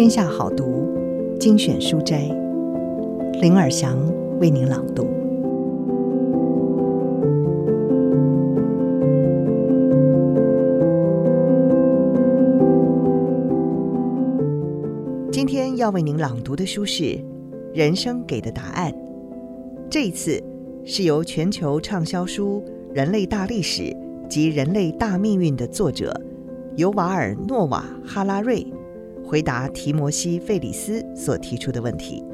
天下好读精选书斋，林尔祥为您朗读。今天要为您朗读的书是《人生给的答案》，这一次是由全球畅销书《人类大历史及人类大命运》的作者尤瓦尔·诺瓦·哈拉瑞。回答提摩西·费里斯所提出的问题。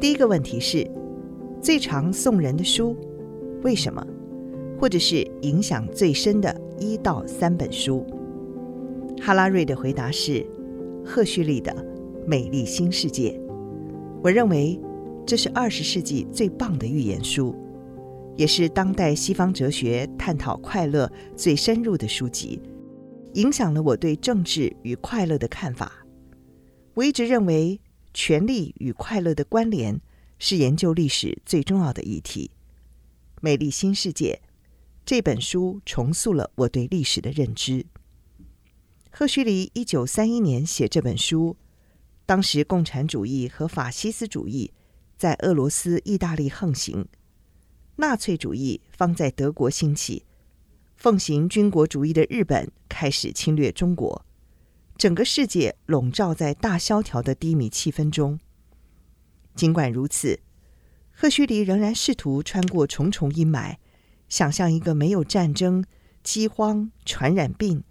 第一个问题是：最常送人的书，为什么？或者是影响最深的一到三本书？哈拉瑞的回答是：赫胥黎的《美丽新世界》。我认为这是二十世纪最棒的寓言书，也是当代西方哲学探讨快乐最深入的书籍，影响了我对政治与快乐的看法。我一直认为，权力与快乐的关联是研究历史最重要的议题。《美丽新世界》这本书重塑了我对历史的认知。赫胥黎一九三一年写这本书，当时共产主义和法西斯主义在俄罗斯、意大利横行，纳粹主义方在德国兴起，奉行军国主义的日本开始侵略中国。整个世界笼罩在大萧条的低迷气氛中。尽管如此，赫胥黎仍然试图穿过重重阴霾，想象一个没有战争、饥荒、传染病，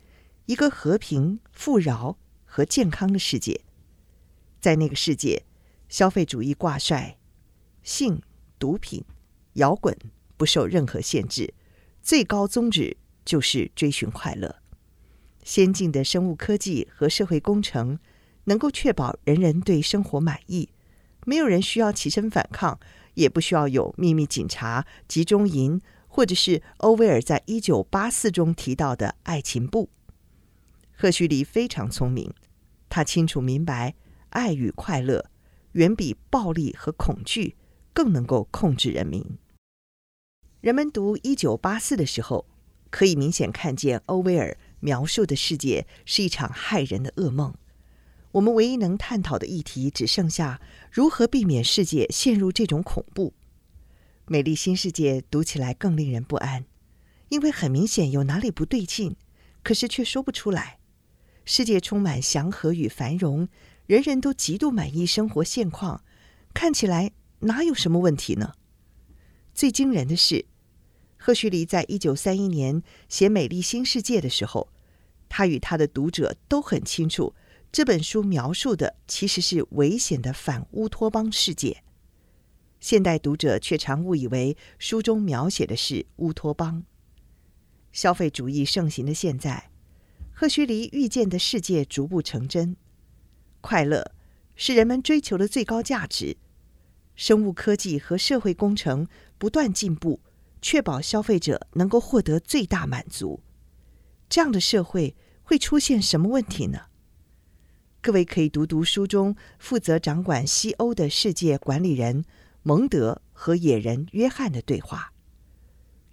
一个和平、富饶和健康的世界。在那个世界，消费主义挂帅，性、毒品、摇滚不受任何限制，最高宗旨就是追寻快乐。先进的生物科技和社会工程能够确保人人对生活满意，没有人需要起身反抗，也不需要有秘密警察、集中营，或者是欧威尔在一九八四中提到的爱情簿。赫胥黎非常聪明，他清楚明白，爱与快乐远比暴力和恐惧更能够控制人民。人们读一九八四的时候，可以明显看见欧威尔。描述的世界是一场骇人的噩梦。我们唯一能探讨的议题只剩下如何避免世界陷入这种恐怖。美丽新世界读起来更令人不安，因为很明显有哪里不对劲，可是却说不出来。世界充满祥和与繁荣，人人都极度满意生活现况，看起来哪有什么问题呢？最惊人的是，赫胥黎在一九三一年写《美丽新世界》的时候，他与他的读者都很清楚，这本书描述的其实是危险的反乌托邦世界。现代读者却常误以为书中描写的是乌托邦。消费主义盛行的现在，赫胥黎预见的世界逐步成真。快乐是人们追求的最高价值。生物科技和社会工程不断进步，确保消费者能够获得最大满足。这样的社会会出现什么问题呢？各位可以读读书中负责掌管西欧的世界管理人蒙德和野人约翰的对话。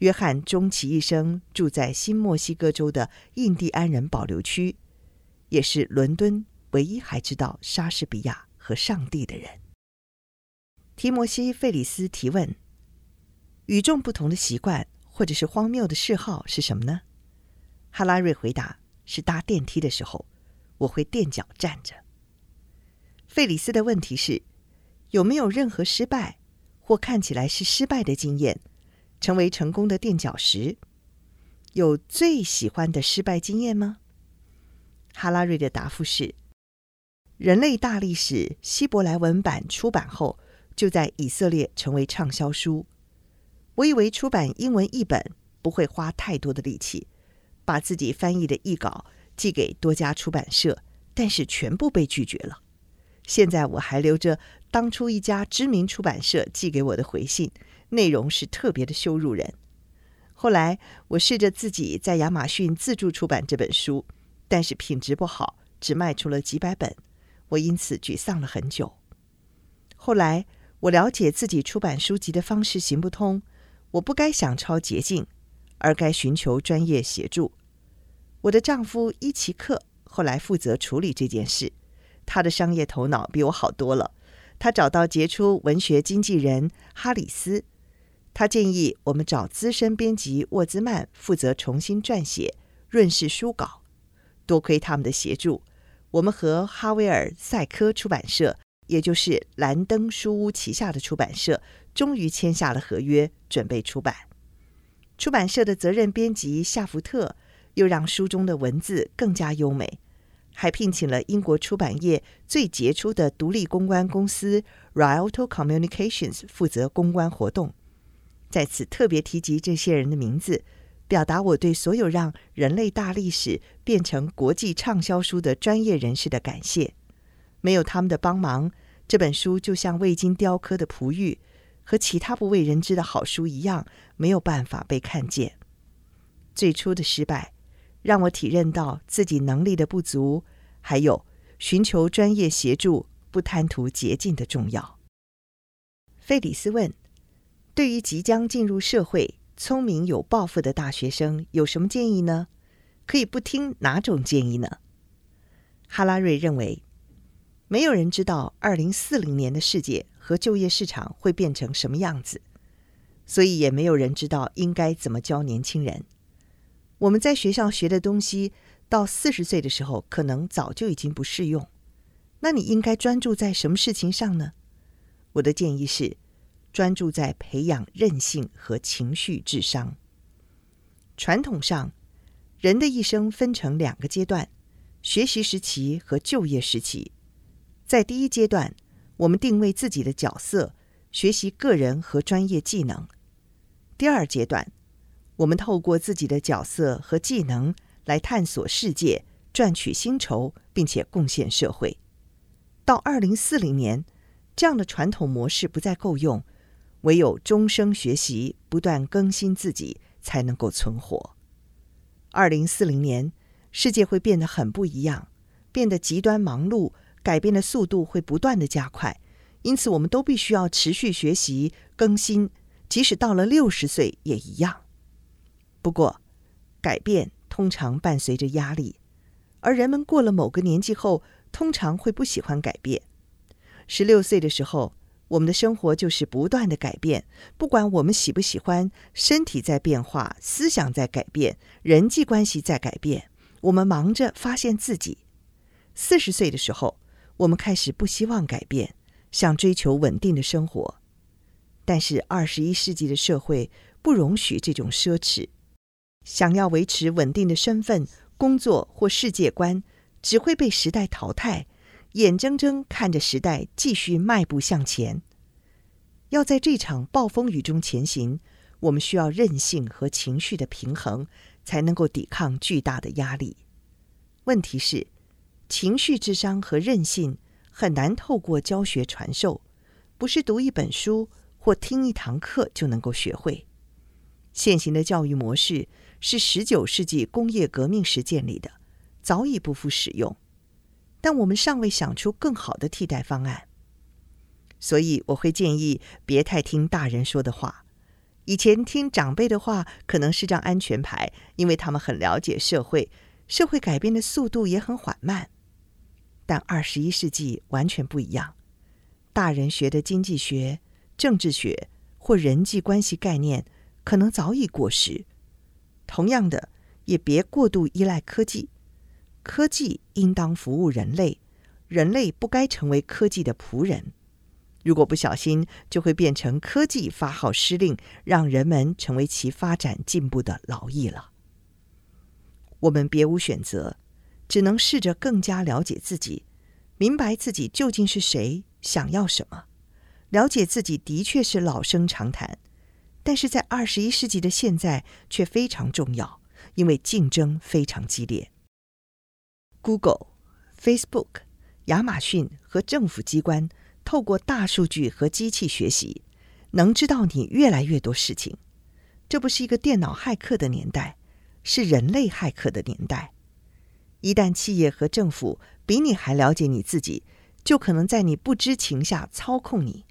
约翰终其一生住在新墨西哥州的印第安人保留区，也是伦敦唯一还知道莎士比亚和上帝的人。提摩西·费里斯提问：与众不同的习惯或者是荒谬的嗜好是什么呢？哈拉瑞回答：“是搭电梯的时候，我会垫脚站着。”费里斯的问题是：“有没有任何失败或看起来是失败的经验，成为成功的垫脚石？有最喜欢的失败经验吗？”哈拉瑞的答复是：“《人类大历史》希伯来文版出版后，就在以色列成为畅销书。我以为出版英文译本不会花太多的力气。”把自己翻译的译稿寄给多家出版社，但是全部被拒绝了。现在我还留着当初一家知名出版社寄给我的回信，内容是特别的羞辱人。后来我试着自己在亚马逊自助出版这本书，但是品质不好，只卖出了几百本，我因此沮丧了很久。后来我了解自己出版书籍的方式行不通，我不该想抄捷径。而该寻求专业协助。我的丈夫伊奇克后来负责处理这件事，他的商业头脑比我好多了。他找到杰出文学经纪人哈里斯，他建议我们找资深编辑沃兹曼负责重新撰写润饰书稿。多亏他们的协助，我们和哈维尔赛科出版社，也就是兰登书屋旗下的出版社，终于签下了合约，准备出版。出版社的责任编辑夏福特又让书中的文字更加优美。还聘请了英国出版业最杰出的独立公关公司 Rialto Communications 负责公关活动。在此特别提及这些人的名字，表达我对所有让人类大历史变成国际畅销书的专业人士的感谢。没有他们的帮忙，这本书就像未经雕刻的璞玉，和其他不为人知的好书一样，没有办法被看见。最初的失败。让我体认到自己能力的不足，还有寻求专业协助、不贪图捷径的重要。费里斯问：“对于即将进入社会、聪明有抱负的大学生，有什么建议呢？可以不听哪种建议呢？”哈拉瑞认为，没有人知道二零四零年的世界和就业市场会变成什么样子，所以也没有人知道应该怎么教年轻人。我们在学校学的东西，到四十岁的时候，可能早就已经不适用。那你应该专注在什么事情上呢？我的建议是，专注在培养韧性和情绪智商。传统上，人的一生分成两个阶段：学习时期和就业时期。在第一阶段，我们定位自己的角色，学习个人和专业技能。第二阶段，我们透过自己的角色和技能来探索世界，赚取薪酬，并且贡献社会。到二零四零年，这样的传统模式不再够用，唯有终生学习、不断更新自己，才能够存活。二零四零年，世界会变得很不一样，变得极端忙碌，改变的速度会不断的加快，因此我们都必须要持续学习更新，即使到了六十岁也一样。不过，改变通常伴随着压力，而人们过了某个年纪后，通常会不喜欢改变。十六岁的时候，我们的生活就是不断的改变，不管我们喜不喜欢，身体在变化，思想在改变，人际关系在改变。我们忙着发现自己。四十岁的时候，我们开始不希望改变，想追求稳定的生活。但是二十一世纪的社会不容许这种奢侈。想要维持稳定的身份、工作或世界观，只会被时代淘汰。眼睁睁看着时代继续迈步向前。要在这场暴风雨中前行，我们需要韧性和情绪的平衡，才能够抵抗巨大的压力。问题是，情绪智商和韧性很难透过教学传授，不是读一本书或听一堂课就能够学会。现行的教育模式。是十九世纪工业革命时建立的，早已不复使用。但我们尚未想出更好的替代方案，所以我会建议别太听大人说的话。以前听长辈的话可能是张安全牌，因为他们很了解社会，社会改变的速度也很缓慢。但二十一世纪完全不一样，大人学的经济学、政治学或人际关系概念可能早已过时。同样的，也别过度依赖科技。科技应当服务人类，人类不该成为科技的仆人。如果不小心，就会变成科技发号施令，让人们成为其发展进步的劳役了。我们别无选择，只能试着更加了解自己，明白自己究竟是谁，想要什么。了解自己的确是老生常谈。但是在二十一世纪的现在却非常重要，因为竞争非常激烈。Google、Facebook、亚马逊和政府机关透过大数据和机器学习，能知道你越来越多事情。这不是一个电脑骇客的年代，是人类骇客的年代。一旦企业和政府比你还了解你自己，就可能在你不知情下操控你。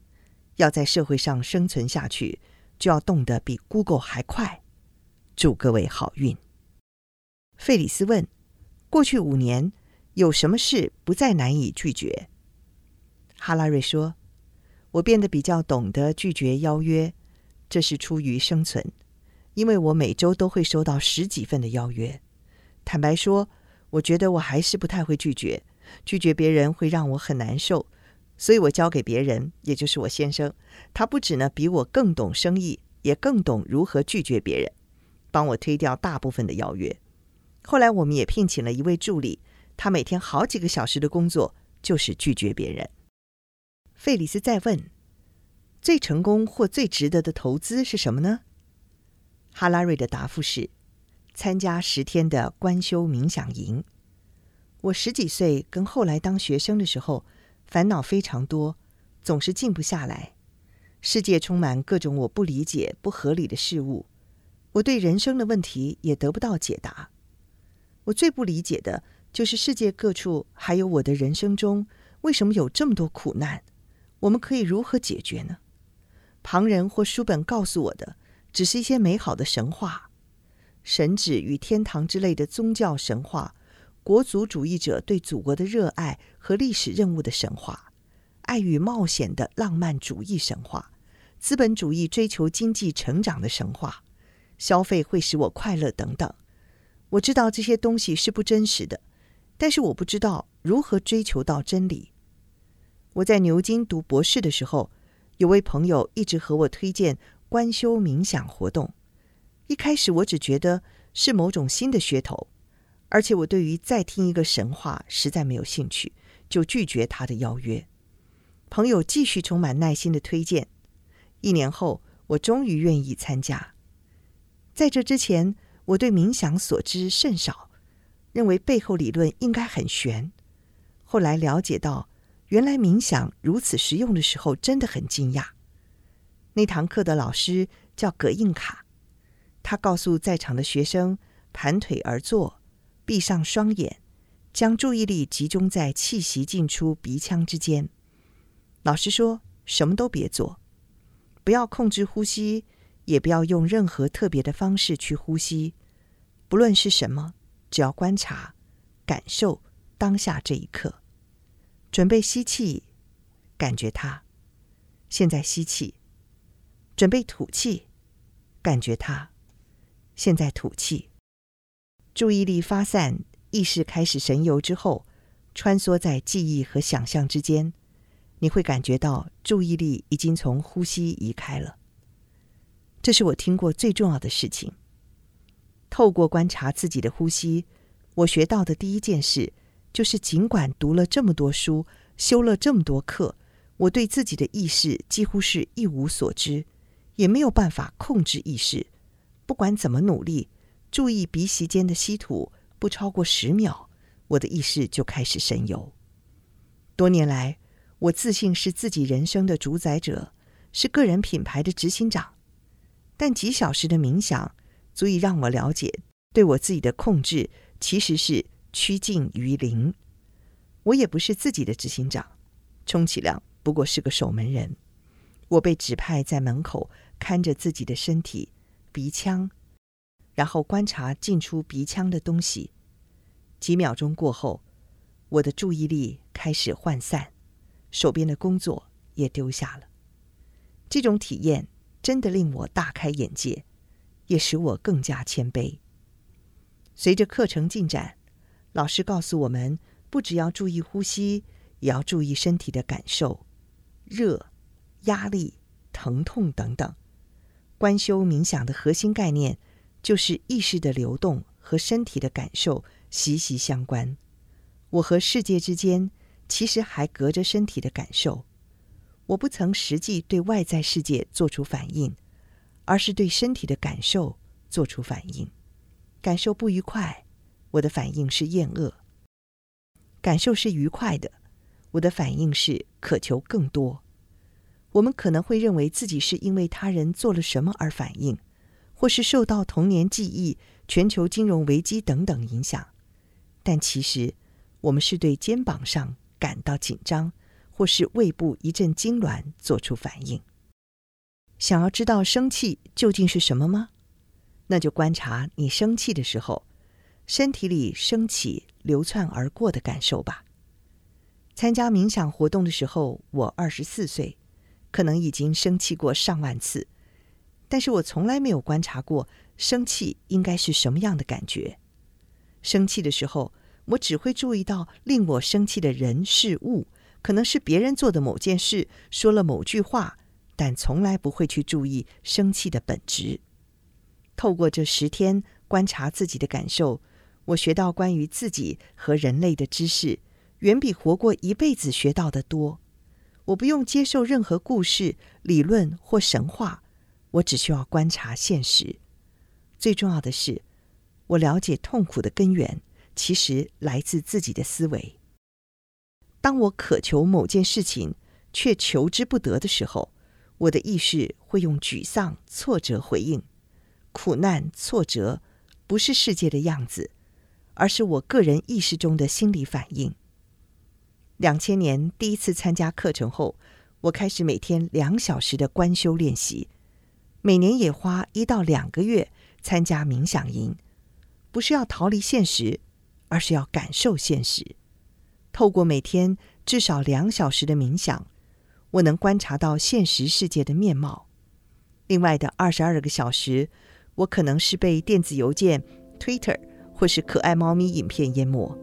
要在社会上生存下去，就要动得比 Google 还快。祝各位好运。费里斯问：过去五年，有什么事不再难以拒绝？哈拉瑞说：“我变得比较懂得拒绝邀约，这是出于生存，因为我每周都会收到十几份的邀约。坦白说，我觉得我还是不太会拒绝，拒绝别人会让我很难受，所以我交给别人，也就是我先生，他不止呢比我更懂生意，也更懂如何拒绝别人，帮我推掉大部分的邀约。后来我们也聘请了一位助理，他每天好几个小时的工作就是拒绝别人。”费里斯再问：“最成功或最值得的投资是什么呢？”哈拉瑞的答复是：“参加十天的观修冥想营。”我十几岁跟后来当学生的时候，烦恼非常多，总是静不下来。世界充满各种我不理解、不合理的事物，我对人生的问题也得不到解答。我最不理解的就是世界各处，还有我的人生中，为什么有这么多苦难？我们可以如何解决呢？旁人或书本告诉我的，只是一些美好的神话、神旨与天堂之类的宗教神话，国族主义者对祖国的热爱和历史任务的神话，爱与冒险的浪漫主义神话，资本主义追求经济成长的神话，消费会使我快乐等等。我知道这些东西是不真实的，但是我不知道如何追求到真理。我在牛津读博士的时候，有位朋友一直和我推荐观修冥想活动。一开始我只觉得是某种新的噱头，而且我对于再听一个神话实在没有兴趣，就拒绝他的邀约。朋友继续充满耐心的推荐，一年后我终于愿意参加。在这之前，我对冥想所知甚少，认为背后理论应该很玄。后来了解到，原来冥想如此实用的时候，真的很惊讶。那堂课的老师叫葛印卡，他告诉在场的学生盘腿而坐，闭上双眼，将注意力集中在气息进出鼻腔之间。老师说：“什么都别做，不要控制呼吸，也不要用任何特别的方式去呼吸，不论是什么，只要观察、感受当下这一刻。”准备吸气，感觉它。现在吸气。准备吐气，感觉它。现在吐气。注意力发散，意识开始神游之后，穿梭在记忆和想象之间，你会感觉到注意力已经从呼吸移开了。这是我听过最重要的事情。透过观察自己的呼吸，我学到的第一件事。就是尽管读了这么多书，修了这么多课，我对自己的意识几乎是一无所知，也没有办法控制意识。不管怎么努力，注意鼻息间的吸吐不超过十秒，我的意识就开始神游。多年来，我自信是自己人生的主宰者，是个人品牌的执行长。但几小时的冥想，足以让我了解，对我自己的控制其实是。趋近于零，我也不是自己的执行长，充其量不过是个守门人。我被指派在门口看着自己的身体、鼻腔，然后观察进出鼻腔的东西。几秒钟过后，我的注意力开始涣散，手边的工作也丢下了。这种体验真的令我大开眼界，也使我更加谦卑。随着课程进展。老师告诉我们，不只要注意呼吸，也要注意身体的感受，热、压力、疼痛等等。观修冥想的核心概念就是意识的流动和身体的感受息息相关。我和世界之间其实还隔着身体的感受。我不曾实际对外在世界做出反应，而是对身体的感受做出反应。感受不愉快。我的反应是厌恶，感受是愉快的，我的反应是渴求更多。我们可能会认为自己是因为他人做了什么而反应，或是受到童年记忆、全球金融危机等等影响，但其实我们是对肩膀上感到紧张，或是胃部一阵痉挛做出反应。想要知道生气究竟是什么吗？那就观察你生气的时候。身体里升起流窜而过的感受吧。参加冥想活动的时候，我二十四岁，可能已经生气过上万次，但是我从来没有观察过生气应该是什么样的感觉。生气的时候，我只会注意到令我生气的人事物，可能是别人做的某件事，说了某句话，但从来不会去注意生气的本质。透过这十天观察自己的感受，我学到关于自己和人类的知识，远比活过一辈子学到的多。我不用接受任何故事、理论或神话，我只需要观察现实。最重要的是，我了解痛苦的根源，其实来自自己的思维。当我渴求某件事情，却求之不得的时候，我的意识会用沮丧、挫折回应。苦难、挫折，不是世界的样子，而是我个人意识中的心理反应。两千年第一次参加课程后，我开始每天两小时的观修练习，每年也花一到两个月参加冥想营，不是要逃离现实，而是要感受现实。透过每天至少两小时的冥想，我能观察到现实世界的面貌。另外的二十二个小时，我可能是被电子邮件、Twitter 或是可爱猫咪影片淹没。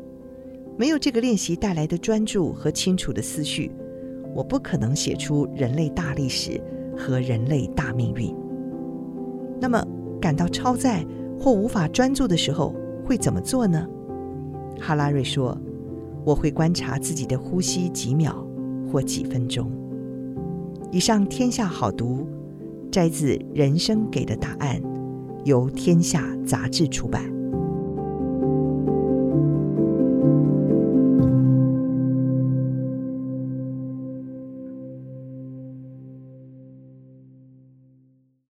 没有这个练习带来的专注和清楚的思绪，我不可能写出人类大历史和人类大命运。那么，感到超载或无法专注的时候，会怎么做呢？哈拉瑞说：“我会观察自己的呼吸几秒或几分钟。”以上天下好读，摘自《人生给的答案》。由天下杂志出版。